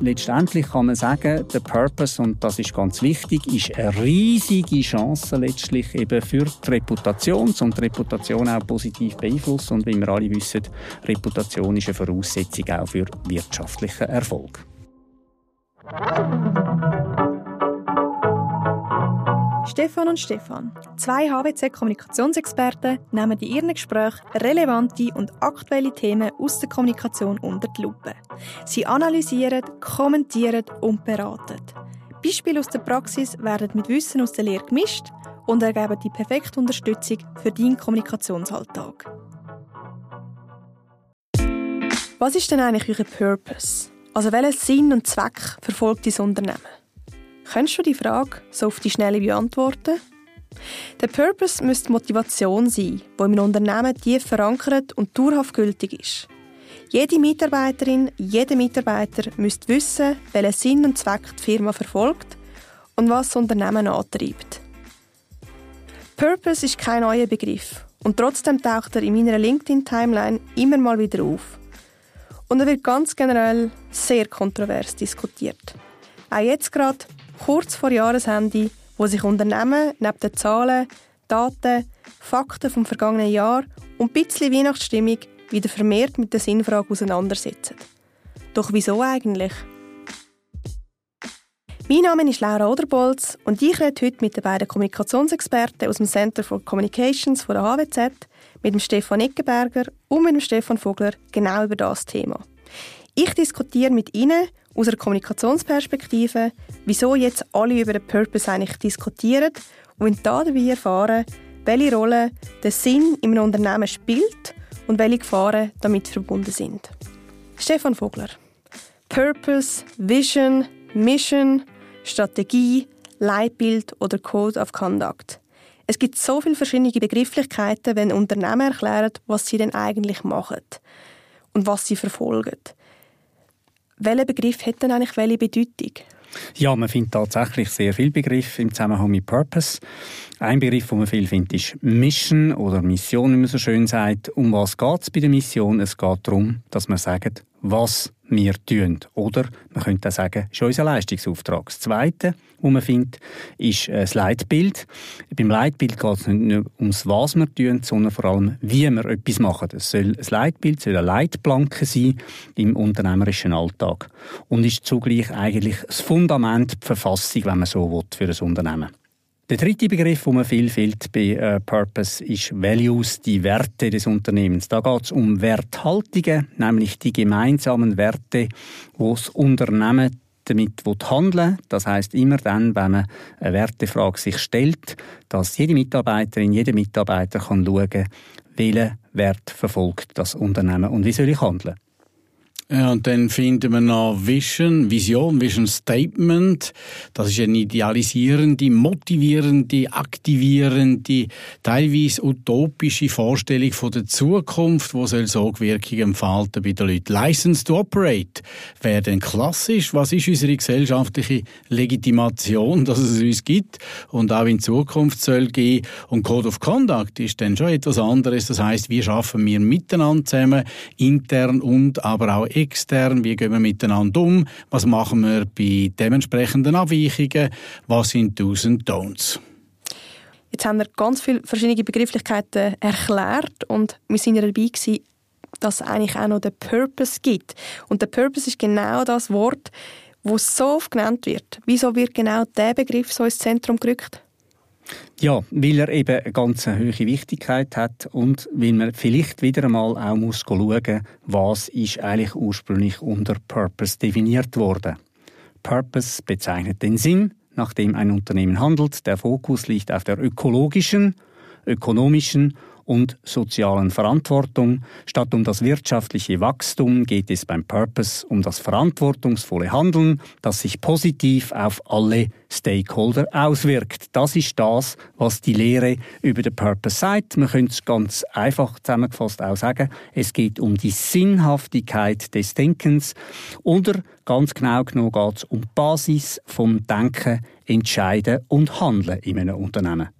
letztendlich kann man sagen, der Purpose, und das ist ganz wichtig, ist eine riesige Chance letztlich eben für die Reputation, um die Reputation auch positiv beeinflussen. Und wie wir alle wissen, Reputation ist eine Voraussetzung auch für wirtschaftlichen Erfolg. Stefan und Stefan, zwei HWC-Kommunikationsexperten, nehmen in ihren Gesprächen relevante und aktuelle Themen aus der Kommunikation unter die Lupe. Sie analysieren, kommentieren und beraten. Beispiele aus der Praxis werden mit Wissen aus der Lehre gemischt und ergeben die perfekte Unterstützung für deinen Kommunikationsalltag. Was ist denn eigentlich euer Purpose? Also welchen Sinn und Zweck verfolgt dein Unternehmen? Könntest du die Frage so auf die Schnelle beantworten? Der Purpose müsste Motivation sein, die im Unternehmen tief verankert und dauerhaft gültig ist. Jede Mitarbeiterin, jeder Mitarbeiter müsste wissen, welchen Sinn und Zweck die Firma verfolgt und was das Unternehmen antreibt. Purpose ist kein neuer Begriff und trotzdem taucht er in meiner LinkedIn-Timeline immer mal wieder auf. Und er wird ganz generell sehr kontrovers diskutiert. Auch jetzt gerade kurz vor Jahresende, wo sich Unternehmen neben den Zahlen, Daten, Fakten vom vergangenen Jahr und ein bisschen Weihnachtsstimmung wieder vermehrt mit der Sinnfrage auseinandersetzen. Doch wieso eigentlich? Mein Name ist Laura Oderbolz und ich rede heute mit den beiden Kommunikationsexperten aus dem Center for Communications von der HWZ, mit dem Stefan Eckenberger und mit dem Stefan Vogler genau über das Thema. Ich diskutiere mit Ihnen aus einer Kommunikationsperspektive, wieso jetzt alle über den Purpose eigentlich diskutieren und dabei erfahren, welche Rolle der Sinn in einem Unternehmen spielt und welche Gefahren damit verbunden sind. Stefan Vogler. Purpose, Vision, Mission, Strategie, Leitbild oder Code of Conduct. Es gibt so viele verschiedene Begrifflichkeiten, wenn Unternehmen erklären, was sie denn eigentlich machen und was sie verfolgen. Welcher Begriff hat denn eigentlich welche Bedeutung? Ja, man findet tatsächlich sehr viele Begriffe im Zusammenhang mit Purpose. Ein Begriff, den man viel findet, ist Mission oder Mission, wie man so schön sagt. Um was geht es bei der Mission? Es geht darum, dass man sagt, was wir tun. Oder man könnte auch sagen, ist unser Leistungsauftrag. Das Zweite, was man findet, ist äh, das Leitbild. Beim Leitbild geht es nicht nur ums, was wir tun, sondern vor allem, wie wir etwas machen. Es soll, das Leitbild soll eine Leitplanke sein im unternehmerischen Alltag und ist zugleich eigentlich das Fundament, die Verfassung, wenn man so will, für ein Unternehmen. Der dritte Begriff, den man viel findet bei äh, Purpose, ist Values, die Werte des Unternehmens. Da geht es um Werthaltungen, nämlich die gemeinsamen Werte, wo das Unternehmen damit handeln Das heißt immer dann, wenn man eine Wertefrage sich stellt, dass jede Mitarbeiterin, jeder Mitarbeiter kann schauen, welchen Wert verfolgt das Unternehmen und wie soll ich handeln. Ja, und dann finden wir noch Vision, Vision, Vision Statement. Das ist eine idealisierende, motivierende, aktivierende, teilweise utopische Vorstellung von der Zukunft, wo soll Sogwirkungen entfalten bei den Leuten. License to Operate wäre dann klassisch. Was ist unsere gesellschaftliche Legitimation, dass es uns gibt und auch in Zukunft soll gehen? Und Code of Conduct ist dann schon etwas anderes. Das heißt, wie schaffen wir miteinander zusammen, intern und aber auch wie gehen wir miteinander um, was machen wir bei dementsprechenden Abweichungen, was sind Do's und Don'ts. Jetzt haben wir ganz viele verschiedene Begrifflichkeiten erklärt und wir sind dabei gewesen, dass es eigentlich auch noch den Purpose gibt. Und der Purpose ist genau das Wort, wo so oft genannt wird. Wieso wird genau der Begriff so ins Zentrum gerückt? Ja, weil er eben eine ganz hohe Wichtigkeit hat und weil man vielleicht wieder einmal auch muss schauen, was ist eigentlich ursprünglich unter Purpose definiert worden. Purpose bezeichnet den Sinn, nach dem ein Unternehmen handelt. Der Fokus liegt auf der ökologischen, ökonomischen und sozialen Verantwortung. Statt um das wirtschaftliche Wachstum geht es beim Purpose um das verantwortungsvolle Handeln, das sich positiv auf alle Stakeholder auswirkt. Das ist das, was die Lehre über den Purpose sagt. Man könnte es ganz einfach zusammengefasst auch sagen, es geht um die Sinnhaftigkeit des Denkens oder ganz genau genommen geht es um die Basis vom Denken, Entscheiden und Handeln in einem Unternehmen.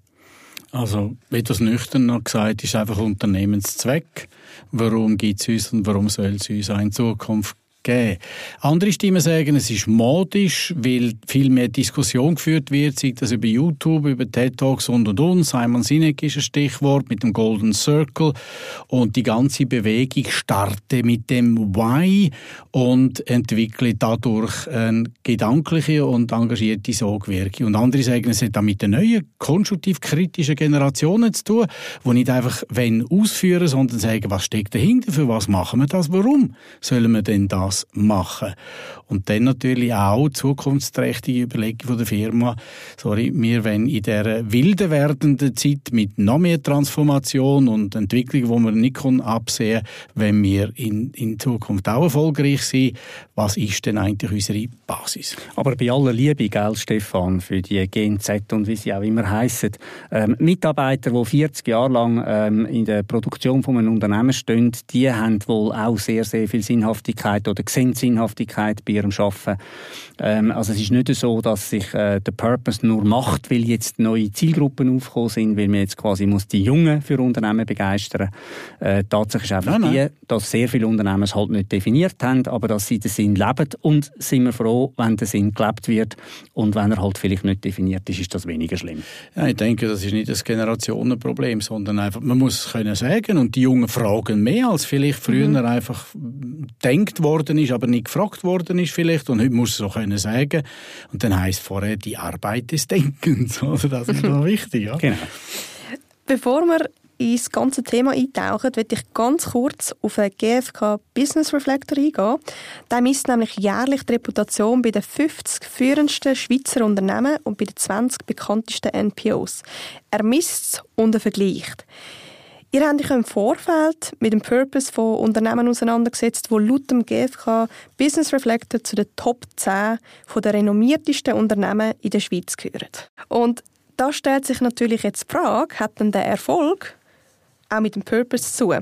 Also, etwas noch ist einfach Unternehmenszweck. Warum gibt es uns und warum soll es uns auch in Zukunft geben. Andere Stimmen sagen, es ist modisch, weil viel mehr Diskussion geführt wird, sei das über YouTube, über TED Talks und und und. Simon Sinek ist ein Stichwort mit dem Golden Circle und die ganze Bewegung starte mit dem Why und entwickle dadurch eine gedankliche und engagierte Sogwirkung. Und andere sagen, es hat auch mit der neuen konstruktiv-kritischen Generationen zu tun, die nicht einfach wenn ausführen, sondern sagen, was steckt dahinter, für was machen wir das, warum sollen wir denn das machen? Und dann natürlich auch zukunftsträchtige Überlegung von der Firma, sorry, wir wollen in der wilden werdenden Zeit mit noch mehr Transformation und Entwicklung, wo man nicht absehen wenn wir in, in Zukunft auch erfolgreich sind, was ist denn eigentlich unsere Basis? Aber bei aller Liebe, gell, Stefan, für die Gen Z und wie sie auch immer heißen, ähm, Mitarbeiter, die 40 Jahre lang ähm, in der Produktion von einem Unternehmen stehen, die haben wohl auch sehr, sehr viel Sinnhaftigkeit oder sehen Sinnhaftigkeit bei ihrem Arbeiten. Ähm, also es ist nicht so, dass sich äh, der Purpose nur macht, weil jetzt neue Zielgruppen aufgekommen sind, weil man jetzt quasi muss die Jungen für Unternehmen begeistern. Äh, Tatsache ist einfach nein, nein. die, dass sehr viele Unternehmen es halt nicht definiert haben, aber dass sie den Sinn leben und sind wir froh, wenn der Sinn gelebt wird und wenn er halt vielleicht nicht definiert ist, ist das weniger schlimm. Ja, ich denke, das ist nicht das Generationenproblem, sondern einfach, man muss können sagen und die Jungen fragen mehr, als vielleicht früher mhm. einfach denkt worden ist, aber nicht gefragt worden ist vielleicht und heute muss es so können sagen und dann heißt vorher die Arbeit des Denkens, also das ist noch wichtig, ja. Genau. Bevor wir ins ganze Thema eintauchen, möchte ich ganz kurz auf den GfK Business Reflector eingehen. Der misst nämlich jährlich die Reputation bei den 50 führendsten Schweizer Unternehmen und bei den 20 bekanntesten NPOs. Er misst und er vergleicht. Ihr habt euch im Vorfeld mit dem Purpose von Unternehmen auseinandergesetzt, wo laut dem GfK Business Reflector zu den Top 10 der renommiertesten Unternehmen in der Schweiz gehören. Und da stellt sich natürlich jetzt die Frage, hat denn der Erfolg auch mit dem Purpose zu.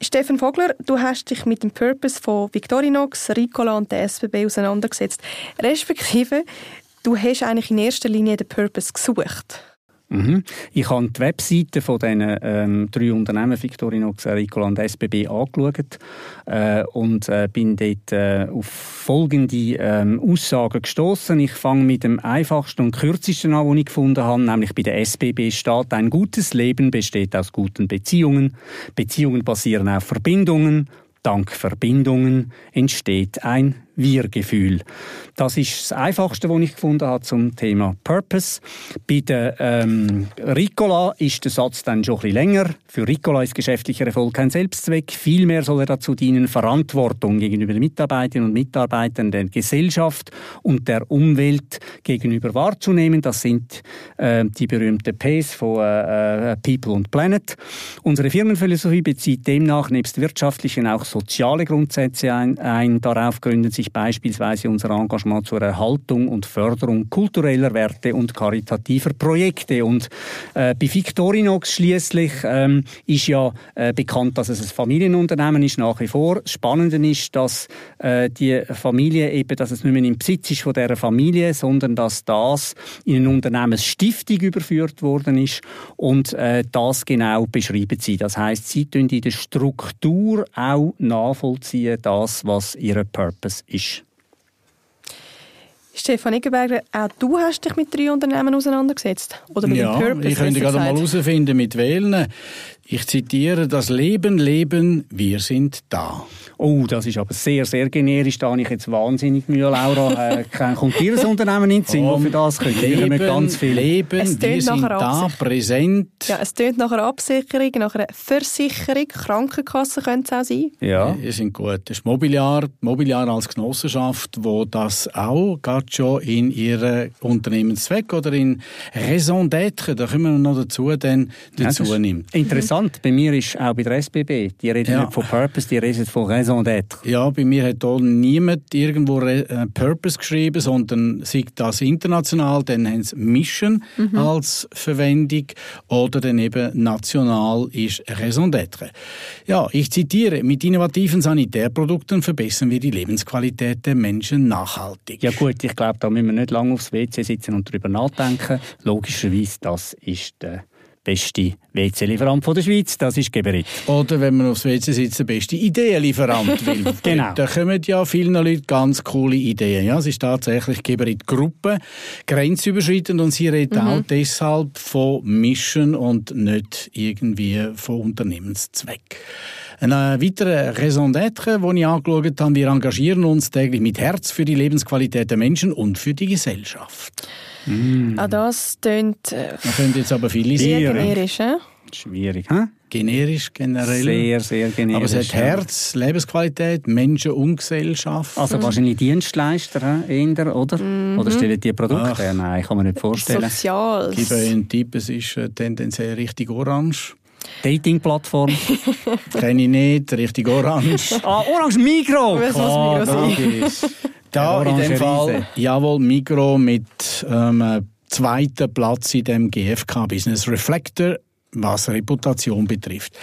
Stefan Vogler, du hast dich mit dem Purpose von Victorinox, Ricola und der SBB auseinandergesetzt. Respektive, du hast eigentlich in erster Linie den Purpose gesucht. Mhm. Ich habe die Webseite von diesen ähm, drei Unternehmen, Victorinox, Ricola und SBB, angeschaut äh, und äh, bin dort äh, auf folgende ähm, Aussagen gestoßen. Ich fange mit dem einfachsten und kürzesten an, den ich gefunden habe, nämlich bei der SBB steht, ein gutes Leben besteht aus guten Beziehungen. Beziehungen basieren auf Verbindungen. Dank Verbindungen entsteht ein wir-Gefühl. Das ist das Einfachste, was ich gefunden habe zum Thema Purpose. Bei der ähm, Ricola ist der Satz dann schon ein bisschen länger. Für Ricola ist geschäftlicher Erfolg kein Selbstzweck. Vielmehr soll er dazu dienen, Verantwortung gegenüber den Mitarbeiterinnen und Mitarbeitern der Gesellschaft und der Umwelt gegenüber wahrzunehmen. Das sind äh, die berühmten Ps von äh, äh, People und Planet. Unsere Firmenphilosophie bezieht demnach nebst wirtschaftlichen auch soziale Grundsätze ein. ein. Darauf gründen sich beispielsweise unser Engagement zur Erhaltung und Förderung kultureller Werte und karitativer Projekte. Und äh, bei Victorinox schließlich ähm, ist ja äh, bekannt, dass es ein Familienunternehmen ist nach wie vor. Das Spannende ist, dass äh, die Familie eben, dass es nicht mehr im Besitz ist von der Familie, sondern dass das in eine Unternehmensstiftung überführt worden ist und äh, das genau beschrieben sie. Das heißt, sie tun in der Struktur auch nachvollziehen, das, was ihr Purpose ist. Stefan Eggenberger, auch du hast dich mit drei Unternehmen auseinandergesetzt? Oder mit ja, dem Purpose? Ich könnte gerade mal herausfinden, mit wählen. Ich zitiere, das Leben, Leben, wir sind da. Oh, das ist aber sehr, sehr generisch. Da habe ich jetzt wahnsinnig Mühe, Laura. Äh, kommt dir ein Unternehmen in den Sinn, für das könnt? Leben, ganz viel. Leben, wir sind da, präsent. Ja, es tönt nach einer Absicherung, nach einer Versicherung. Krankenkasse könnte es auch sein. Ja. Wir sind gut. Das ist Mobiliar, Mobiliar als Genossenschaft, wo das auch gerade schon in ihren Unternehmenszweck oder in Raison d'être, da kommen wir noch dazu, dann dazu ja, nimmt. Interessant interessant. Bei mir ist auch bei der SBB, die reden ja. nicht von Purpose, die reden von Raison d'être. Ja, bei mir hat hier niemand irgendwo äh, Purpose geschrieben, sondern sieht das international, dann haben sie Mission mhm. als Verwendung oder dann eben national ist Raison d'être. Ja, ich zitiere, mit innovativen Sanitärprodukten verbessern wir die Lebensqualität der Menschen nachhaltig. Ja gut, ich glaube, da müssen wir nicht lange aufs WC sitzen und darüber nachdenken. Logischerweise, das ist der beste WC-Lieferant der Schweiz, das ist Geberit. Oder wenn man aufs WC sitzt, der beste Ideenlieferant. genau. Da kommen ja vielen Leuten ganz coole Ideen. Ja, es ist tatsächlich Geberit-Gruppe, grenzüberschreitend und sie redet mhm. auch deshalb von Mission und nicht irgendwie von Unternehmenszweck. Ein äh, weiterer Raison d'être, den ich angeschaut habe, wir engagieren uns täglich mit Herz für die Lebensqualität der Menschen und für die Gesellschaft. Mm. Auch das tönt... Äh, Man könnte jetzt aber viele sehr generisch, äh? Schwierig, hä? Generisch, generell. Sehr, sehr generisch. Aber es hat Herz, Lebensqualität, Menschen und Gesellschaft. Also mhm. wahrscheinlich Dienstleister eher, oder? Mhm. Oder stellen die Produkte her? Nein, kann man nicht vorstellen. Soziales. Ich gebe einen Tipp, es ist äh, tendenziell richtig orange. Dating-Plattform? Kenne ich nicht, richtig orange. ah, orange Migro! Klar, Migro Da in dem Fall, jawohl, Migro mit ähm, zweiten Platz in dem GFK Business Reflector was Reputation betrifft.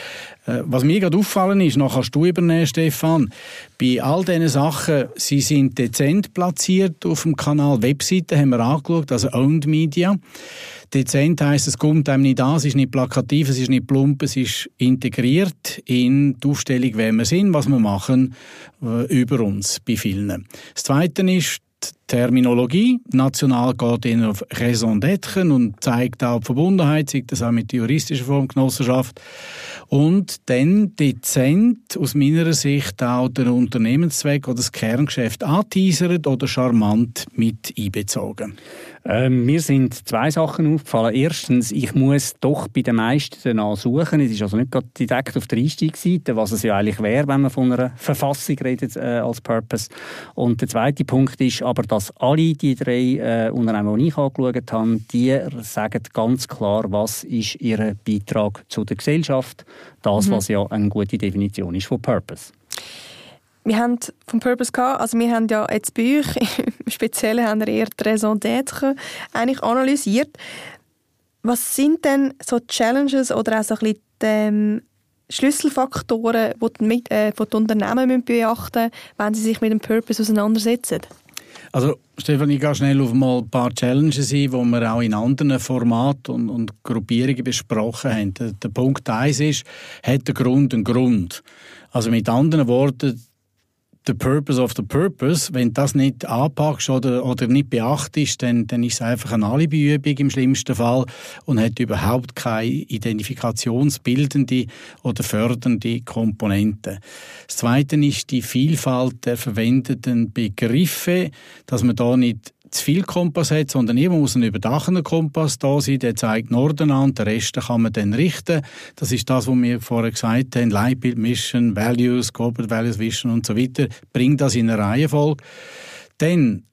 Äh, was mir gerade auffallen ist, noch kannst du übernehmen, Stefan, bei all diesen Sachen, sie sind dezent platziert auf dem Kanal. Webseiten haben wir angeschaut, also Owned Media. Dezent heisst, es kommt einem nicht an, es ist nicht plakativ, es ist nicht plump, es ist integriert in die Aufstellung, wer wir sind, was wir machen, äh, über uns bei vielen. Das Zweite ist, Terminologie. National geht in auf Raison d'être und zeigt auch die Verbundenheit, zeigt das auch mit der juristischen Form Genossenschaft. Und dann dezent aus meiner Sicht auch den Unternehmenszweck oder das Kerngeschäft anteasert oder charmant mit einbezogen. Ähm, mir sind zwei Sachen aufgefallen. Erstens, ich muss doch bei den meisten danach suchen. Es ist also nicht gerade direkt auf der Einstiegsseite, was es ja eigentlich wäre, wenn man von einer Verfassung redet äh, als Purpose. Und der zweite Punkt ist aber, dass alle die drei äh, Unternehmen, die ich angeschaut habe, die sagen ganz klar, was ist ihr Beitrag zu der Gesellschaft. Das, mhm. was ja eine gute Definition ist von Purpose wir haben vom Purpose gehabt, also wir haben ja jetzt bei euch, im Speziellen haben wir eher die Raison d'être eigentlich analysiert. Was sind denn so Challenges oder auch so ein bisschen die, ähm, Schlüsselfaktoren, die die, äh, die, die Unternehmen beachten müssen, wenn sie sich mit dem Purpose auseinandersetzen? Also Stefan, ich gehe schnell auf mal ein paar Challenges ein, die wir auch in anderen Formaten und, und Gruppierungen besprochen haben. Der, der Punkt 1 ist, hat der Grund einen Grund? Also mit anderen Worten, the purpose of the purpose, wenn das nicht anpackst oder, oder nicht beachtest, dann, dann ist es einfach eine Alibiübung im schlimmsten Fall und hat überhaupt keine identifikationsbildende oder fördernde Komponente. Das Zweite ist die Vielfalt der verwendeten Begriffe, dass man da nicht zu viel Kompass hat, sondern immer muss ein überdachener Kompass da sein, der zeigt Norden an, den Rest kann man dann richten. Das ist das, was wir vorher gesagt haben, Leitbild, Mission, Values, Corporate Values, Vision und so weiter. Bringt das in eine Reihenfolge. Dann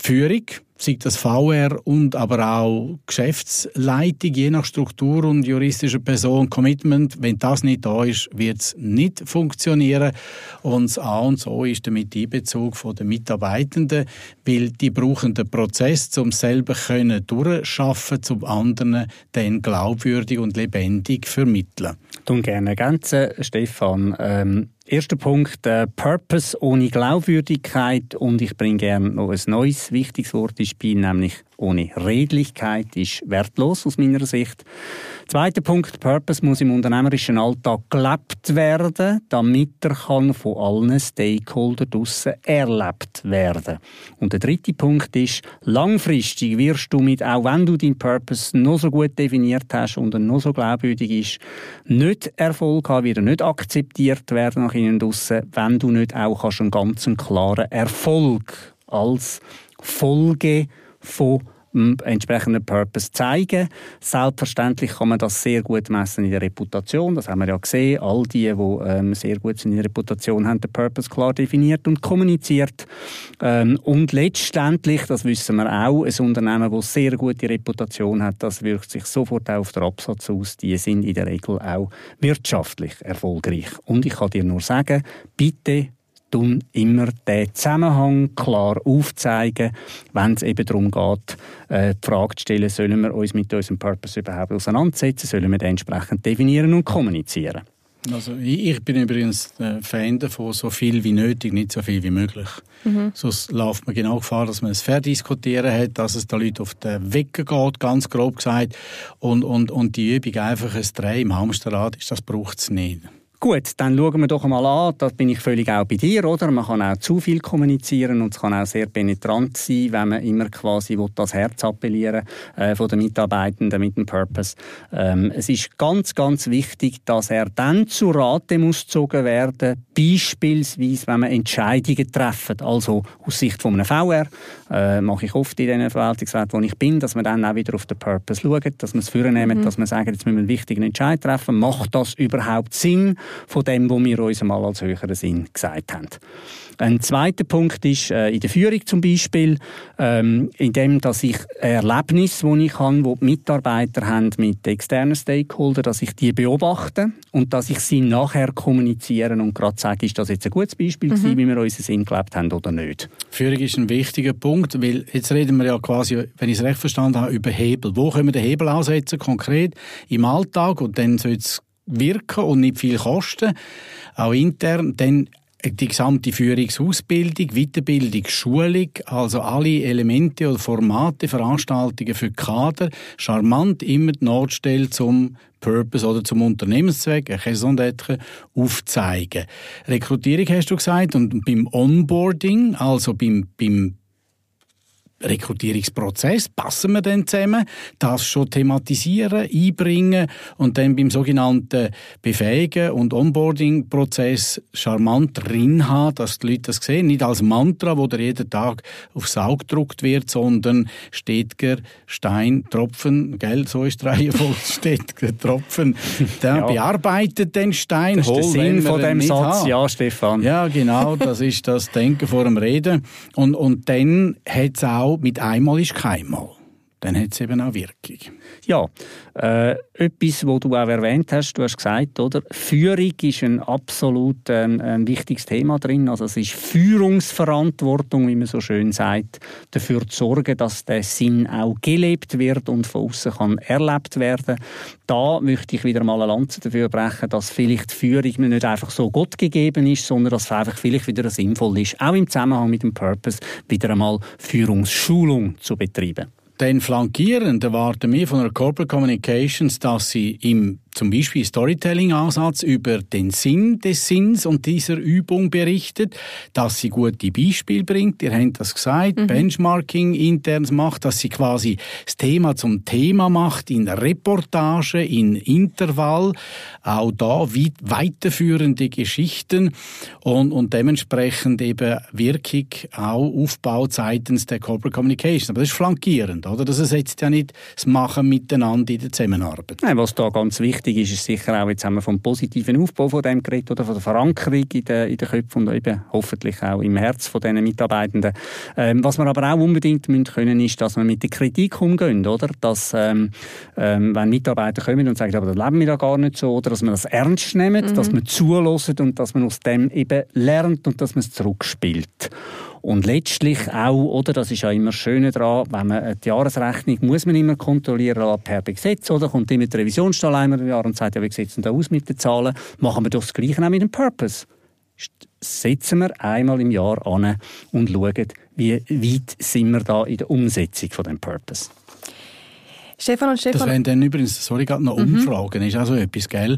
die Führung, sei das VR und aber auch Geschäftsleitung, je nach Struktur und juristischer Person, Commitment. Wenn das nicht da ist, wird es nicht funktionieren. Und das A und so ist der Miteinbezug der Mitarbeitenden, weil die brauchen den Prozess, um selber können durchschaffen, zum anderen dann glaubwürdig und lebendig vermitteln. Du gerne ergänzen, Stefan. Ähm Erster Punkt, äh, Purpose ohne Glaubwürdigkeit und ich bringe gerne noch ein neues wichtiges Wort ins Spiel, nämlich ohne Redlichkeit ist wertlos aus meiner Sicht. Zweiter Punkt, Purpose muss im unternehmerischen Alltag gelebt werden, damit er kann von allen Stakeholdern draussen erlebt werden. Und der dritte Punkt ist, langfristig wirst du mit, auch wenn du deinen Purpose noch so gut definiert hast und er noch so glaubwürdig ist, nicht Erfolg haben, wird er nicht akzeptiert werden nach innen draussen, wenn du nicht auch kannst einen ganz klaren Erfolg als Folge von entsprechenden Purpose zeigen. Selbstverständlich kann man das sehr gut messen in der Reputation. Das haben wir ja gesehen. All die, die ähm, sehr gut in der Reputation haben, den Purpose klar definiert und kommuniziert. Ähm, und letztendlich, das wissen wir auch, ein Unternehmen, das sehr gute Reputation hat, das wirkt sich sofort auch auf den Absatz aus. Die sind in der Regel auch wirtschaftlich erfolgreich. Und ich kann dir nur sagen, bitte tun immer den Zusammenhang klar aufzeigen, wenn es eben darum geht, äh, die Frage zu stellen, sollen wir uns mit unserem Purpose überhaupt auseinandersetzen, sollen wir den entsprechend definieren und kommunizieren. Also ich, bin übrigens Fan davon, so viel wie nötig, nicht so viel wie möglich. Mhm. Sonst läuft man genau Gefahr, dass man es verdiskutieren hat, dass es da Leute auf den Wecker geht, ganz grob gesagt, und, und, und die Übung einfach ein Dreh im Hamsterrad ist, das braucht es nicht. Gut, dann schauen wir doch mal an, da bin ich völlig auch bei dir, oder? Man kann auch zu viel kommunizieren und es kann auch sehr penetrant sein, wenn man immer quasi das Herz appellieren äh, von den Mitarbeitenden mit dem Purpose. Ähm, es ist ganz, ganz wichtig, dass er dann zu Rate muss gezogen werden, beispielsweise, wenn man Entscheidungen treffen, also aus Sicht von einem VR, äh, mache ich oft in den Verwaltungsräten, wo ich bin, dass man dann auch wieder auf den Purpose schaut, dass man es vornehmen, mhm. dass man sagt, jetzt müssen wir einen wichtigen Entscheid treffen, macht das überhaupt Sinn? Von dem, was wir uns einmal als höheren Sinn gesagt haben. Ein zweiter Punkt ist äh, in der Führung zum Beispiel, ähm, in dem, dass ich Erlebnisse, die ich habe, wo die Mitarbeiter haben mit externen Stakeholdern, dass ich die beobachte und dass ich sie nachher kommunizieren und gerade sage, ist das jetzt ein gutes Beispiel mhm. gewesen, wie wir unseren Sinn gelebt haben oder nicht. Führung ist ein wichtiger Punkt, weil jetzt reden wir ja quasi, wenn ich es recht verstanden habe, über Hebel. Wo können wir den Hebel aussetzen konkret im Alltag und dann soll es wirken und nicht viel kosten, auch intern, dann die gesamte Führungsausbildung, Weiterbildung, Schulung, also alle Elemente oder Formate, Veranstaltungen für Kader, charmant immer die Notstelle zum Purpose oder zum Unternehmenszweck, Raison d'être, aufzeigen. Rekrutierung hast du gesagt und beim Onboarding, also beim, beim Rekrutierungsprozess, passen wir dann zusammen, das schon thematisieren, einbringen und dann beim sogenannten Befähigen- und Onboarding-Prozess charmant drin haben, dass die Leute das sehen. Nicht als Mantra, wo der jeden Tag aufs Auge gedruckt wird, sondern Stetiger, Stein, Tropfen, gell, so ist die Reihenfolge, Stetiger, Tropfen, der ja. bearbeitet den Stein, das ist der Sinn von dem Satz, haben. ja, Stefan. Ja, genau, das ist das Denken vor dem Reden. Und, und dann hat es auch mit einmal ist keinmal. Dann hat es eben auch Wirkung. Ja, äh, etwas, was du auch erwähnt hast, du hast gesagt, oder? Führung ist ein absolut ähm, ein wichtiges Thema drin. Also es ist Führungsverantwortung, wie man so schön sagt, dafür zu sorgen, dass der Sinn auch gelebt wird und von außen kann erlebt werden. Da möchte ich wieder mal eine Lanze dafür brechen, dass vielleicht Führung nicht einfach so Gott gegeben ist, sondern dass es einfach vielleicht wieder sinnvoll ist, auch im Zusammenhang mit dem Purpose wieder einmal Führungsschulung zu betreiben. Dann flankierend erwarten wir von der Corporate Communications, dass sie im zum Beispiel Storytelling-Ansatz über den Sinn des Sinns und dieser Übung berichtet, dass sie gute Beispiele bringt. Ihr habt das gesagt, mhm. Benchmarking interns macht, dass sie quasi das Thema zum Thema macht in Reportage, in Intervall, auch da weit, weiterführende Geschichten und, und dementsprechend eben Wirkung auch aufbaut seitens der Corporate Communication. Aber das ist flankierend, oder? Das ersetzt ja nicht das Machen miteinander in der Zusammenarbeit. Nein, was da ganz wichtig wichtig ist, ist sicher auch, jetzt haben wir vom positiven Aufbau von dem geredet oder von der Verankerung in den, in den Köpfen und eben hoffentlich auch im Herz von diesen Mitarbeitenden. Ähm, was wir aber auch unbedingt müssen können, ist, dass wir mit der Kritik umgehen, oder? Dass, ähm, ähm, wenn Mitarbeiter kommen und sagen, aber das leben wir da gar nicht so, oder dass man das ernst nehmen, mhm. dass man zulässt und dass man aus dem eben lernt und dass man es zurückspielt. Und letztlich auch, oder, das ist ja immer das Schöne daran, wenn man die Jahresrechnung muss man immer kontrollieren per Gesetz, oder? Kommt immer die Revisionsstelle einmal im Jahr und sagt, ja, wie sieht es denn da aus mit den Zahlen? Machen wir doch das Gleiche auch mit dem Purpose. Setzen wir einmal im Jahr an und schauen, wie weit sind wir da in der Umsetzung von dem Purpose. Stefan und Stefan. Das wären dann übrigens, sorry, gerade noch mhm. Umfragen, ist auch so etwas, gell?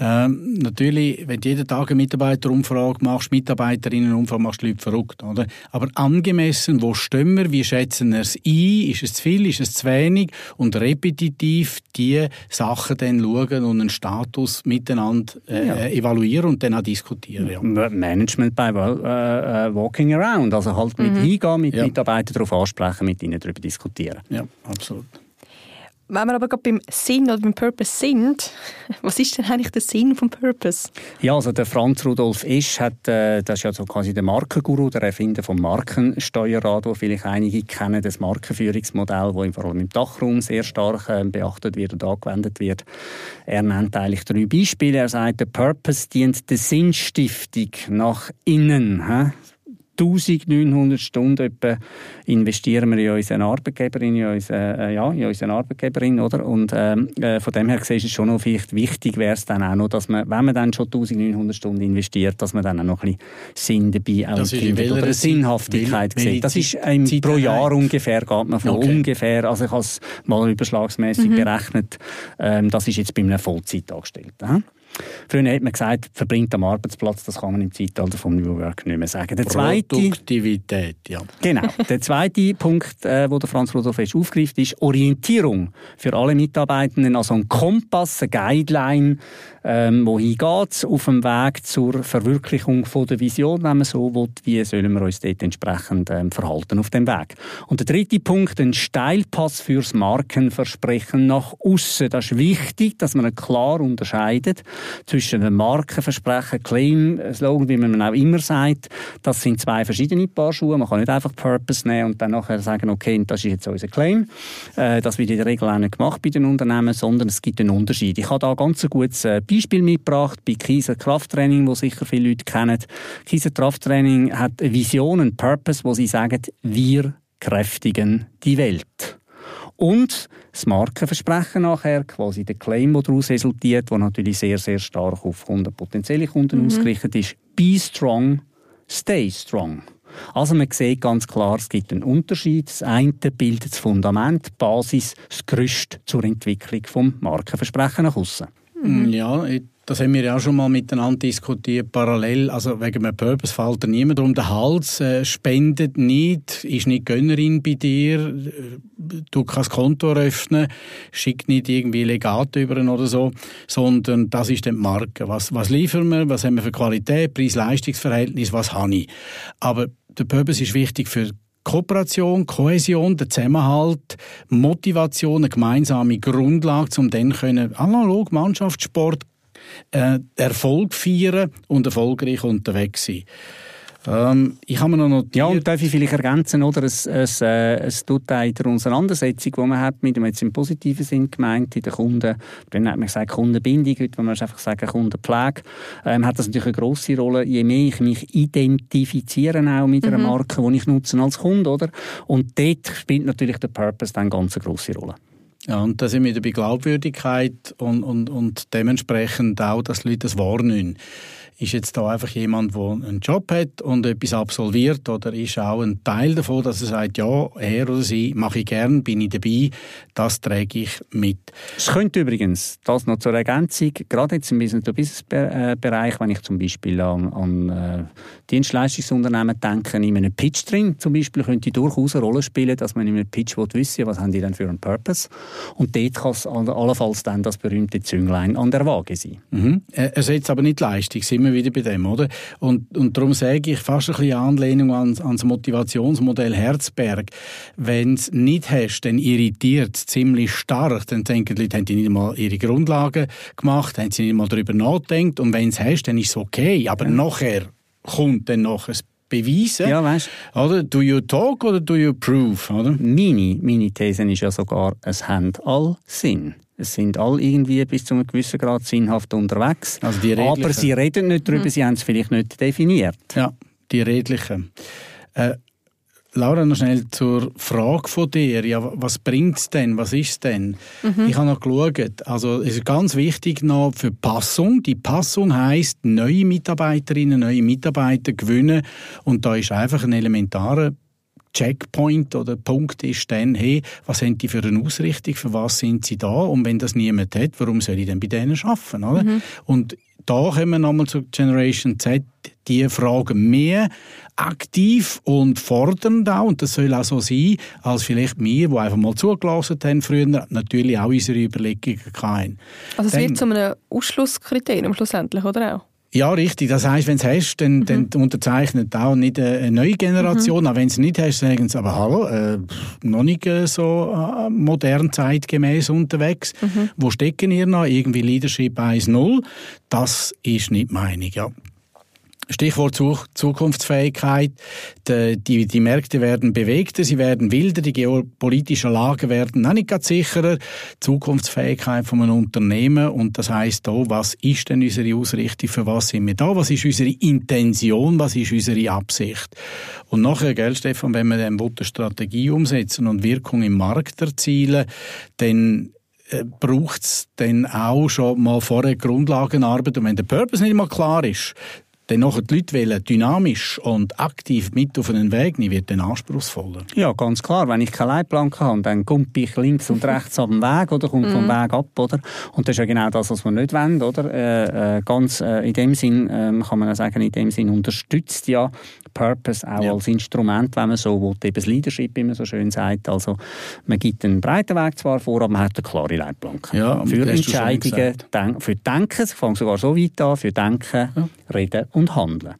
Ähm, natürlich, wenn du jeden Tag eine Mitarbeiterumfrage machst, Mitarbeiterinnenumfrage machst, du Leute verrückt, oder? Aber angemessen, wo stehen wir, wie schätzen wir es ein, ist es zu viel, ist es zu wenig? Und repetitiv die Sachen dann schauen und einen Status miteinander äh, ja. evaluieren und dann auch diskutieren. Ja. Management bei äh, äh, Walking Around, also halt mit mhm. hingehen, mit ja. Mitarbeitern darauf ansprechen, mit ihnen darüber diskutieren. Ja, absolut. Wenn wir aber gerade beim Sinn oder beim Purpose sind, was ist denn eigentlich der Sinn vom Purpose? Ja, also der Franz Rudolf Isch hat, äh, das ist ja so quasi der Markenguru, der Erfinder vom Markensteuerrad, wo vielleicht einige kennen, das Markenführungsmodell, das vor allem im Dachraum sehr stark äh, beachtet wird und angewendet wird. Er nennt eigentlich drei Beispiele. Er sagt, der Purpose dient der Sinnstiftung nach innen. 1900 Stunden etwa investieren wir in unseren Arbeitgeberin, in unseren, äh, ja, in unseren Arbeitgeberin, oder? Und ähm, äh, von dem her gesehen ist es schon noch vielleicht wichtig, wäre es dann auch noch, dass man, wenn man dann schon 1900 Stunden investiert, dass man dann auch noch ein bisschen Sinn dabei auch findet oder eine Sinnhaftigkeit sieht. Das ist ein, pro Jahr ungefähr, geht man von okay. ungefähr, also ich habe es mal überschlagsmäßig mhm. berechnet, ähm, das ist jetzt bei einem Vollzeitangestellten. Früher hat man gesagt, verbringt am Arbeitsplatz, das kann man im Zeitalter vom New Work nicht mehr sagen. Der zweite, Produktivität, ja. Genau. Der zweite Punkt, äh, wo der Franz Rudolf Esch aufgreift, ist Orientierung für alle Mitarbeitenden, also ein Kompass, eine Guideline, ähm, wohin geht auf dem Weg zur Verwirklichung von der Vision, wenn man so will, wie sollen wir uns dort entsprechend ähm, verhalten auf dem Weg. Und der dritte Punkt, ein Steilpass fürs Markenversprechen nach außen. Das ist wichtig, dass man klar unterscheidet zwischen einem Markenversprechen, Claim, Slogan, wie man auch immer sagt. Das sind zwei verschiedene Paar Schuhe. Man kann nicht einfach Purpose nehmen und dann nachher sagen, okay, das ist jetzt unser Claim. Äh, das wird in der Regel auch nicht gemacht bei den Unternehmen, sondern es gibt einen Unterschied. Ich habe da ganz ein gutes äh, Beispiel mitgebracht bei Kieser Krafttraining, wo sicher viele Leute kennen. Kieser Krafttraining hat eine Vision, einen Purpose, wo sie sagen, wir kräftigen die Welt. Und das Markenversprechen nachher, quasi der Claim, der daraus resultiert, der natürlich sehr, sehr stark auf Kunden, potenzielle Kunden mhm. ausgerichtet ist. Be strong, stay strong. Also man sieht ganz klar, es gibt einen Unterschied. Das eine bildet das Fundament, die Basis, das Gerüst zur Entwicklung des Markenversprechen nach außen. Mhm. Ja, das haben wir ja auch schon mal miteinander diskutiert, parallel. Also wegen einem Purpose fällt dir niemand um den Hals, äh, spendet nicht, ist nicht Gönnerin bei dir, äh, du kannst Konto öffnen, schickt nicht irgendwie Legate über oder so, sondern das ist die Marke. Was, was liefern wir, was haben wir für Qualität, Preis-Leistungs-Verhältnis, was habe ich. Aber der Purpose ist wichtig für Kooperation, Kohäsion, der Zusammenhalt, Motivation, eine gemeinsame Grundlage, um dann können analog Mannschaftssport äh, Erfolg feiern und erfolgreich unterwegs sein. Ähm, ich habe mir noch notiert... Ja, und darf ich vielleicht ergänzen, oder? Es, es, äh, es tut in der Auseinandersetzung, die man hat, mit dem jetzt im positiven Sinn gemeint, in der Kunden, dann hat man gesagt Kundenbindung, heute wenn man einfach sagen Kundenpflege, ähm, hat das natürlich eine grosse Rolle, je mehr ich mich identifiziere auch mit einer mhm. Marke, die ich nutze als Kunde, oder? Und dort spielt natürlich der Purpose dann ganz eine grosse Rolle. Ja, und da sind wir wieder bei Glaubwürdigkeit und, und, und dementsprechend auch, dass die Leute das wahrnehmen ist jetzt da einfach jemand, der einen Job hat und etwas absolviert oder ist auch ein Teil davon, dass er sagt, ja, er oder sie mache ich gern, bin ich dabei, das träge ich mit. Es könnte übrigens, das noch zur Ergänzung, gerade jetzt im Business-to-Business-Bereich, wenn ich zum Beispiel an, an äh, Dienstleistungsunternehmen denke, in einem Pitch drin zum Beispiel, könnte durchaus eine Rolle spielen, dass man in einem Pitch wissen was haben die denn für einen Purpose und dort kann es allenfalls dann das berühmte Zünglein an der Waage sein. Mhm. Er setzt aber nicht Leistung, sind wir wieder bei dem, oder? Und, und darum sage ich fast ein bisschen Anlehnung ans, ans Motivationsmodell Herzberg. Wenn es nicht hast, dann irritiert ziemlich stark. Dann denken die Leute, haben die nicht mal ihre Grundlagen gemacht, haben sie nicht mal darüber nachgedacht. Und wenn es hast, dann ist es okay. Aber ja. nachher kommt dann noch ein beweisen. Ja, weißt Oder? Do you talk oder do you prove? Oder? Meine, meine These ist ja sogar, es haben all Sinn. Es sind alle irgendwie bis zu einem gewissen Grad sinnhaft unterwegs. Also die aber sie reden nicht darüber, mhm. sie haben es vielleicht nicht definiert. Ja, die Redlichen. Äh, Laura, noch schnell zur Frage von dir. Ja, was bringt es denn? Was ist es denn? Mhm. Ich habe noch geschaut. Also, es ist ganz wichtig noch für Passung. Die Passung heißt neue Mitarbeiterinnen, neue Mitarbeiter gewinnen. Und da ist einfach ein elementarer Checkpoint oder Punkt ist dann, hey, was haben die für eine Ausrichtung, für was sind sie da? Und wenn das niemand hat, warum soll ich denn bei denen arbeiten? Oder? Mhm. Und da kommen wir nochmal zur Generation Z, die fragen mehr aktiv und fordernd auch, und das soll auch so sein, als vielleicht wir, die einfach mal zugelassen haben früher, natürlich auch unsere Überlegungen hatten. Also es wird zu einem Ausschlusskriterium schlussendlich, oder auch? Ja, richtig. Das heisst, wenn du es hast, dann, mhm. dann unterzeichnet auch nicht eine neue Generation. Mhm. Auch wenn es nicht hast, sagen sie, aber hallo, äh, noch nicht äh, so äh, modern zeitgemäß unterwegs. Mhm. Wo stecken ihr noch? Irgendwie Leadership 1.0? Das ist nicht meine, ja. Stichwort Zukunftsfähigkeit. Die, die, Märkte werden bewegter, sie werden wilder, die geopolitischen Lagen werden auch nicht ganz sicherer. Zukunftsfähigkeit von einem Unternehmen und das heißt da, was ist denn unsere Ausrichtung, für was sind wir da, was ist unsere Intention, was ist unsere Absicht. Und nachher, gell, Stefan, wenn wir dann eine Strategie umsetzen und Wirkung im Markt erzielen, dann äh, braucht es dann auch schon mal vorher Grundlagenarbeit. Und wenn der Purpose nicht mal klar ist, dann nachher die Leute wollen, dynamisch und aktiv mit auf einen Weg nehmen, wird dann anspruchsvoller. Ja, ganz klar. Wenn ich keine Leitplanke habe, dann kommt ich links und rechts ab dem Weg oder kommt vom mhm. Weg ab, oder? Und das ist ja genau das, was wir nicht wollen, oder? Äh, äh, ganz äh, in dem Sinn, äh, kann man sagen, in dem Sinn unterstützt ja Purpose auch ja. als Instrument, wenn man so will, eben das Leadership, wie man so schön sagt. Also, man gibt einen breiten Weg zwar vor, aber man hat eine klare Leitplanke. Ja, für Entscheidungen, für Denken, ich fange sogar so weit an, für Denken, ja. Reden und Handeln.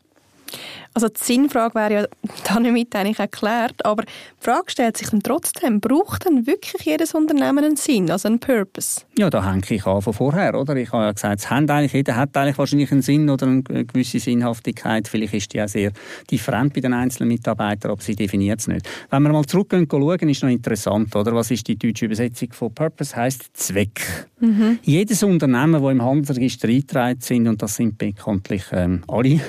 Also die Sinnfrage wäre ja damit eigentlich erklärt, aber die Frage stellt sich dann trotzdem, braucht denn wirklich jedes Unternehmen einen Sinn, also einen Purpose? Ja, da hänge ich an von vorher, oder? Ich habe ja gesagt, es hat eigentlich, jeder hat eigentlich wahrscheinlich einen Sinn oder eine gewisse Sinnhaftigkeit. Vielleicht ist die auch sehr different bei den einzelnen Mitarbeitern, aber sie definiert es nicht. Wenn wir mal zurückgehen und schauen, ist noch interessant, oder? Was ist die deutsche Übersetzung von Purpose? Heißt Zweck. Mhm. Jedes Unternehmen, das im Handelsregister eingetragen sind, und das sind bekanntlich ähm, alle,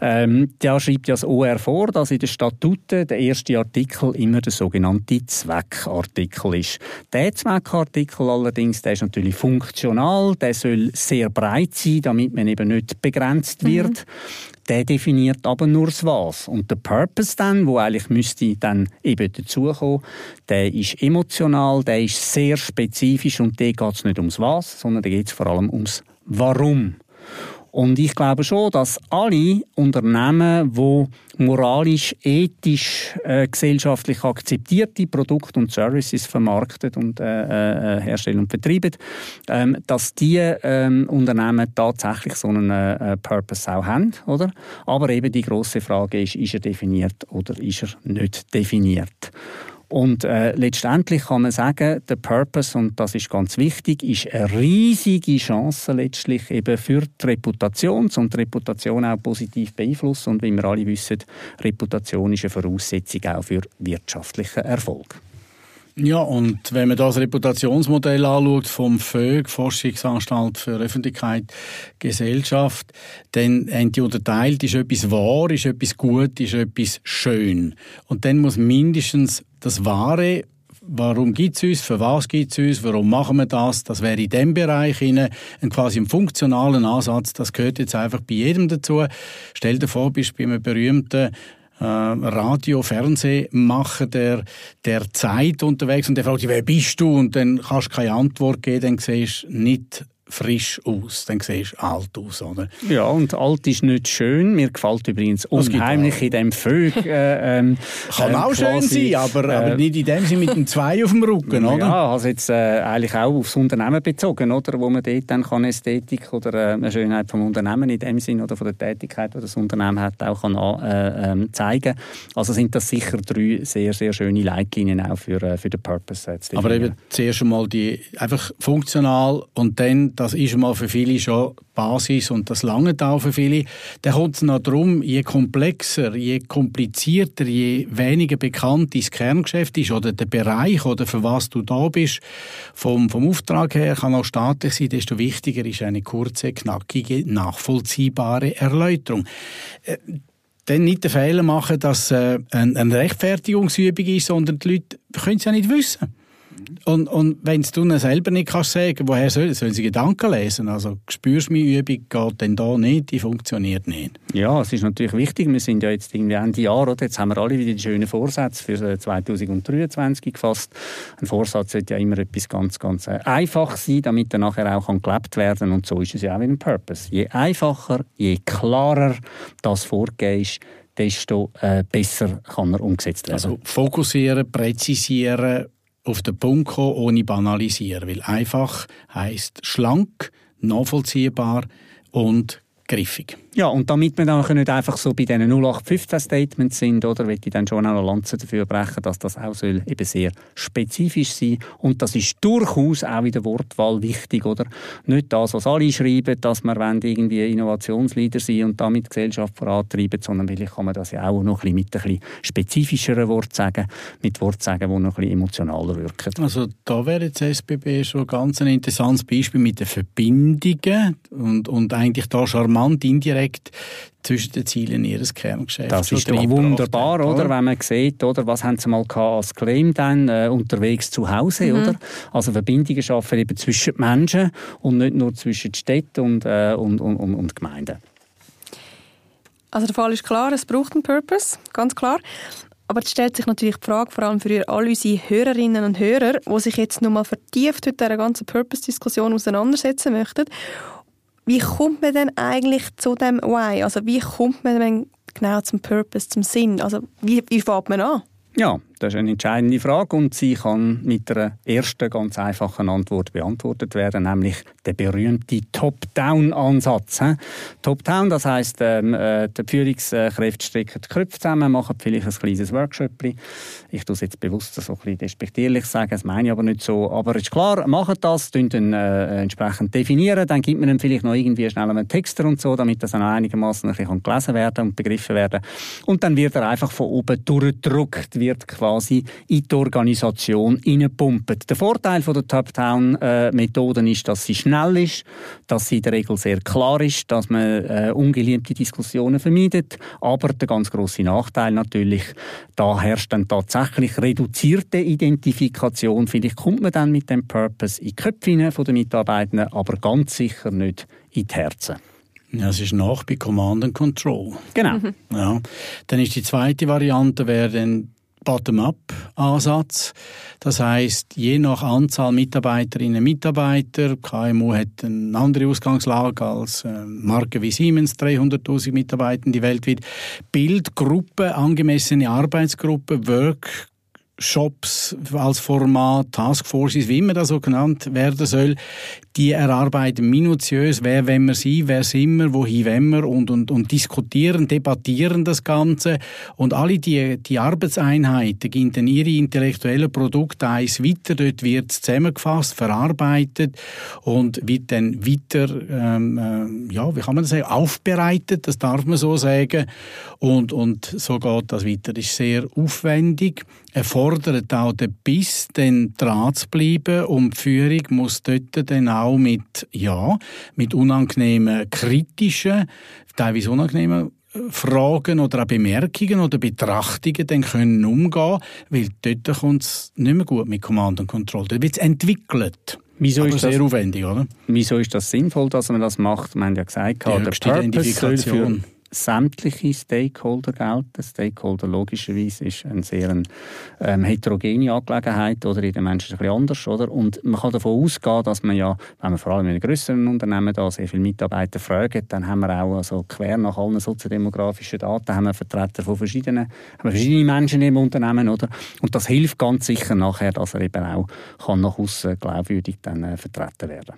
ähm, der schreibt ja das OR vor, dass in den Statuten der erste Artikel immer der sogenannte Zweckartikel ist. Der Zweckartikel allerdings, der ist natürlich funktional, der soll sehr breit sein, damit man eben nicht begrenzt wird. Mhm. Der definiert aber nur das Was. Und der Purpose dann, wo eigentlich müsste dann eben dazukommen, der ist emotional, der ist sehr spezifisch und der geht es nicht ums Was, sondern da geht es vor allem ums Warum. Und ich glaube schon, dass alle Unternehmen, die moralisch, ethisch, äh, gesellschaftlich akzeptierte Produkte und Services vermarkten und äh, äh, herstellen und vertreiben, ähm, dass diese ähm, Unternehmen tatsächlich so einen äh, Purpose auch haben, oder? Aber eben die große Frage ist, ist er definiert oder ist er nicht definiert? Und äh, letztendlich kann man sagen, der Purpose, und das ist ganz wichtig, ist eine riesige Chance letztlich eben für die Reputation und die Reputation auch positiv beeinflussen. Und wie wir alle wissen, Reputation ist eine Voraussetzung auch für wirtschaftlichen Erfolg. Ja, und wenn man das Reputationsmodell anschaut vom FÖG, Forschungsanstalt für Öffentlichkeit, Gesellschaft, dann haben die unterteilt, ist etwas wahr, ist etwas gut, ist etwas schön. Und dann muss mindestens das Wahre warum gibt es uns, für was gibt es uns, warum machen wir das, das wäre in dem Bereich ein quasi ein funktionalen Ansatz, das gehört jetzt einfach bei jedem dazu. Stell dir vor, bist bei einem berühmten äh, Radio, Fernsehmacher der, der Zeit unterwegs und der fragt dich, wer bist du? Und dann kannst du keine Antwort geben, dann siehst du nicht frisch aus, dann siehst du alt aus, oder? Ja, und alt ist nicht schön. Mir gefällt übrigens unheimlich in dem Vögel. Äh, ähm, Kann äh, auch schön sein, aber, äh, aber nicht in dem Sinne mit dem Zwei auf dem Rücken, oder? Ja, also jetzt äh, eigentlich auch aufs Unternehmen bezogen, oder? Wo man dort dann kann Ästhetik oder äh, eine Schönheit vom Unternehmen in dem Sinne oder von der Tätigkeit, die das Unternehmen hat, auch kann äh, ähm, zeigen. Also sind das sicher drei sehr, sehr schöne Leitlinien auch für, äh, für den Purpose. aber eben zuerst einmal die einfach funktional und dann das ist mal für viele schon Basis und das lange auch für viele. Dann kommt es noch darum, je komplexer, je komplizierter, je weniger bekannt dein Kerngeschäft ist oder der Bereich oder für was du da bist, vom, vom Auftrag her kann auch staatlich sein, desto wichtiger ist eine kurze, knackige, nachvollziehbare Erläuterung äh, dann nicht den Fehler machen, dass äh, eine Rechtfertigungsübung ist, sondern die Leute können es ja nicht wissen. Und, und wenn du ihnen selber nicht kannst sagen, woher soll, sollen sie Gedanken lesen. Also spürst du, meine Übung geht denn da nicht, die funktioniert nicht. Ja, es ist natürlich wichtig. Wir sind ja jetzt irgendwie Ende Jahr, oder? Jetzt haben wir alle wieder die schönen Vorsätze für 2023 äh, gefasst. Ein Vorsatz sollte ja immer etwas ganz, ganz äh, einfach sein, damit er nachher auch gelebt werden kann. Und so ist es ja auch mit dem Purpose. Je einfacher, je klarer das Vorgehen ist, desto äh, besser kann er umgesetzt werden. Also fokussieren, präzisieren, auf den Punkt kommen, ohne banalisieren. Weil einfach heißt schlank, nachvollziehbar und griffig. Ja, und damit wir dann nicht einfach so bei diesen 0815-Statements sind, oder, will ich dann schon auch noch Lanze dafür brechen, dass das auch soll eben sehr spezifisch sein und das ist durchaus auch in der Wortwahl wichtig, oder? Nicht das, was alle schreiben, dass wir irgendwie Innovationsleader sind und damit die Gesellschaft vorantreiben, sondern vielleicht kann man das ja auch noch ein bisschen mit ein bisschen spezifischeren Wort sagen, mit Wort sagen, die noch ein bisschen emotionaler wirken. Also da wäre jetzt SBB schon ganz ein interessantes Beispiel mit den Verbindungen und, und eigentlich da charmant indirekt zwischen den Zielen ihres Kerngeschäfts. Das ist doch wunderbar, oder? Wenn man sieht, oder, was haben sie mal als Claim dann äh, unterwegs zu Hause, mhm. oder? Also Verbindungen schaffen eben zwischen Menschen und nicht nur zwischen Städten und, äh, und, und, und, und Gemeinden. Also der Fall ist klar, es braucht einen Purpose, ganz klar. Aber jetzt stellt sich natürlich die Frage, vor allem für all unsere Hörerinnen und Hörer, die sich jetzt nochmal vertieft mit dieser ganzen Purpose-Diskussion auseinandersetzen möchten. Wie kommt man denn eigentlich zu dem Why? Also wie kommt man denn genau zum Purpose, zum Sinn? Also wie, wie fängt man an? Ja, das ist eine entscheidende Frage und sie kann mit einer ersten ganz einfachen Antwort beantwortet werden, nämlich der berühmte Top-Down-Ansatz. Top-Down, das heißt, ähm, äh, die Führungskräfte stecken die Köpfe zusammen, machen vielleicht ein kleines Workshop. Ich tue es jetzt bewusst so ein bisschen despektierlich sagen, das meine ich aber nicht so. Aber ist klar, machen das, dann äh, entsprechend definieren, dann gibt man dann vielleicht noch irgendwie schnell einen Texter und so, damit das dann einigermaßen ein bisschen gelesen werden und begriffen werden. Und dann wird er einfach von oben durchgedrückt, wird quasi quasi in die Organisation hineinpumpen. Der Vorteil von der Top-Down-Methoden ist, dass sie schnell ist, dass sie in der Regel sehr klar ist, dass man äh, ungeliebte Diskussionen vermeidet. Aber der ganz große Nachteil natürlich, da herrscht dann tatsächlich reduzierte Identifikation. Vielleicht kommt man dann mit dem Purpose in die Köpfe der Mitarbeitenden, aber ganz sicher nicht in die Herzen. Ja, es ist nach bei Command and Control. Genau. Mhm. Ja. Dann ist die zweite Variante, wäre dann Bottom-up-Ansatz. Das heißt, je nach Anzahl Mitarbeiterinnen und Mitarbeiter, KMU hat eine andere Ausgangslage als äh, Marken wie Siemens, 300.000 Mitarbeitende weltweit, Bildgruppe, angemessene Arbeitsgruppe, Work Shops als Format, Taskforces, wie immer das so genannt werden soll, die erarbeiten minutiös, wer wenn wir sein, wer sind wir, wohin wenn wir und, und, und diskutieren, debattieren das Ganze. Und alle die, die Arbeitseinheiten gehen dann ihre intellektuellen Produkte eins weiter, dort wird zusammengefasst, verarbeitet und wird dann weiter, ähm, äh, ja, wie kann man das sagen, aufbereitet, das darf man so sagen. Und, und so geht das weiter. Das ist sehr aufwendig, erfordert auch den Biss, dann dran zu bleiben und die Führung muss dort dann auch auch mit, ja, mit unangenehmen, kritischen, teilweise unangenehmen äh, Fragen oder auch Bemerkungen oder Betrachtungen dann können umgehen, weil dort kommt es nicht mehr gut mit Command and Control. Dort wird es entwickelt. Wieso Aber ist sehr das, aufwendig, oder? Wieso ist das sinnvoll, dass man das macht? Wir haben ja gesagt, der Purpose soll für sämtliche Stakeholder gelten. Stakeholder logischerweise ist eine sehr ähm, heterogene Angelegenheit oder in den Menschen ein bisschen anders. Oder? Und man kann davon ausgehen, dass man ja, wenn man vor allem in einem grösseren Unternehmen da sehr viele Mitarbeiter fragt, dann haben wir auch also quer nach allen soziodemografischen Daten haben wir Vertreter von verschiedenen, haben verschiedene Menschen im Unternehmen. Oder? Und das hilft ganz sicher nachher, dass er eben auch kann nach außen glaubwürdig dann äh, vertreten werden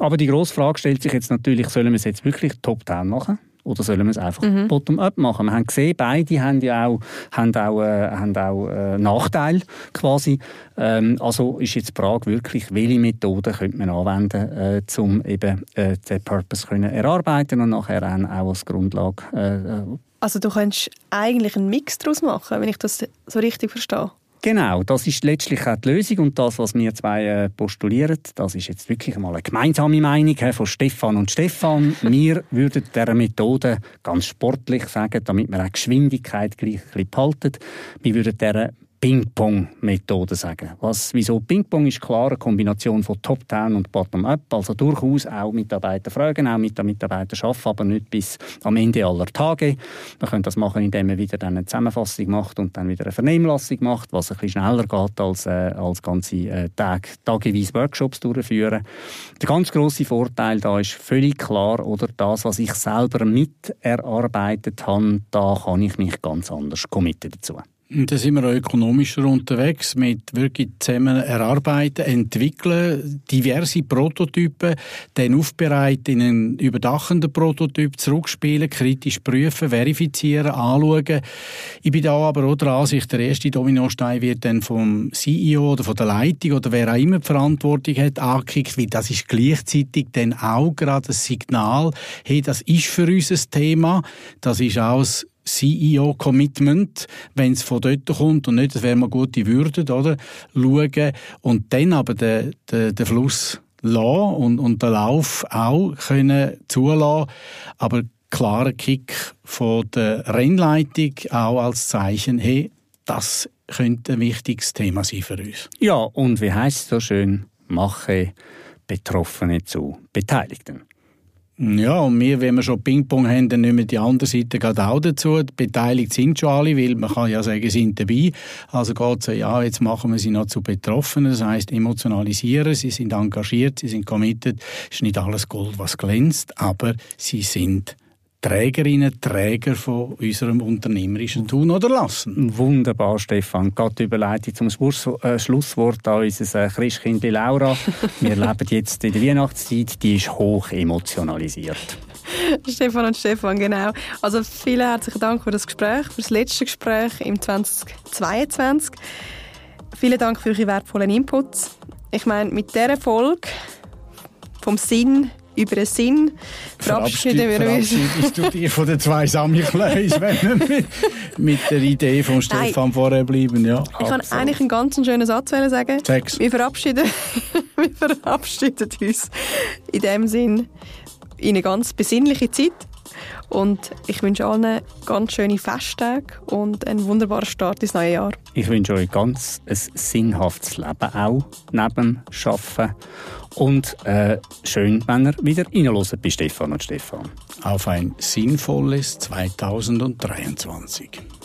aber die grosse Frage stellt sich jetzt natürlich, sollen wir es jetzt wirklich top-down machen? Oder sollen wir es einfach mhm. bottom-up machen? Wir haben gesehen, beide haben ja auch, haben auch, äh, haben auch äh, Nachteile quasi. Ähm, also ist jetzt die Frage wirklich, welche Methoden könnte man anwenden, äh, um eben äh, den Purpose können erarbeiten und nachher auch als Grundlage äh, äh, also du könntest eigentlich einen Mix daraus machen, wenn ich das so richtig verstehe. Genau, das ist letztlich auch die Lösung und das, was wir zwei äh, postulieren, das ist jetzt wirklich mal eine gemeinsame Meinung von Stefan und Stefan. wir würden dieser Methode ganz sportlich sagen, damit wir auch Geschwindigkeit gleich behalten, wir würden dieser Ping-Pong-Methode sagen. Was, wieso Ping-Pong ist klar eine Kombination von Top-Down und Bottom-Up, also durchaus auch Mitarbeiter fragen, auch mit den Mitarbeitern arbeiten, aber nicht bis am Ende aller Tage. Man kann das machen, indem man wieder dann eine Zusammenfassung macht und dann wieder eine Vernehmlassung macht, was ein bisschen schneller geht als, äh, als ganze äh, Tag, tageweise Workshops durchführen. Der ganz große Vorteil da ist völlig klar, oder das, was ich selber mit erarbeitet habe, da kann ich mich ganz anders committen dazu. Da sind wir auch ökonomischer unterwegs, mit wirklich zusammen erarbeiten, entwickeln, diverse Prototypen, dann aufbereiten in einen überdachenden Prototyp, zurückspielen, kritisch prüfen, verifizieren, anschauen. Ich bin da aber auch der Ansicht, der erste Dominostein wird dann vom CEO oder von der Leitung oder wer auch immer die Verantwortung hat, angekickt, weil das ist gleichzeitig dann auch gerade ein Signal, hey, das ist für uns ein Thema, das ist auch CEO-Commitment, wenn es von dort kommt und nicht, das wäre mal gute Würde, oder? Schauen und dann aber den, den, den Fluss lassen und, und den Lauf auch können zulassen, aber klarer Kick von der Rennleitung auch als Zeichen, hey, das könnte ein wichtiges Thema sein für uns. Ja, und wie heißt es so schön, mache Betroffene zu Beteiligten. Ja, und wir, wenn wir schon Ping-Pong haben, dann nehmen die andere Seite gerade auch dazu. Beteiligt sind schon alle, weil man kann ja sagen, sie sind dabei. Also geht es ja, jetzt machen wir sie noch zu Betroffenen. Das heisst, emotionalisieren, sie sind engagiert, sie sind committed. Ist nicht alles Gold, was glänzt, aber sie sind Trägerinnen, Träger von unserem unternehmerischen Tun oder Lassen. Wunderbar, Stefan. Gerade Überleitung zum Schluss, äh, Schlusswort an unser äh, Christkind Laura. Wir leben jetzt in der Weihnachtszeit, die ist hoch emotionalisiert. Stefan und Stefan, genau. Also vielen herzlichen Dank für das Gespräch, für das letzte Gespräch im 2022. Vielen Dank für eure wertvollen Inputs. Ich meine, mit dieser Folge vom Sinn über den Sinn verabschieden wir uns. Verabschiedest du dich von den zwei Samichlaus, wenn wir mit, mit, der Idee von Stefan vorher bleiben? Ja, ich kann eigentlich einen ganz schönen Satz sagen. Sex. Wir verabschieden, wir verabschieden uns in dem Sinn in eine ganz besinnliche Zeit. Und ich wünsche allen ganz schöne Festtage und einen wunderbaren Start ins neue Jahr. Ich wünsche euch ganz ein sinnhaftes Leben auch neben Arbeiten. Und äh, schön, wenn ihr wieder reinhört bei Stefan und Stefan. Auf ein sinnvolles 2023.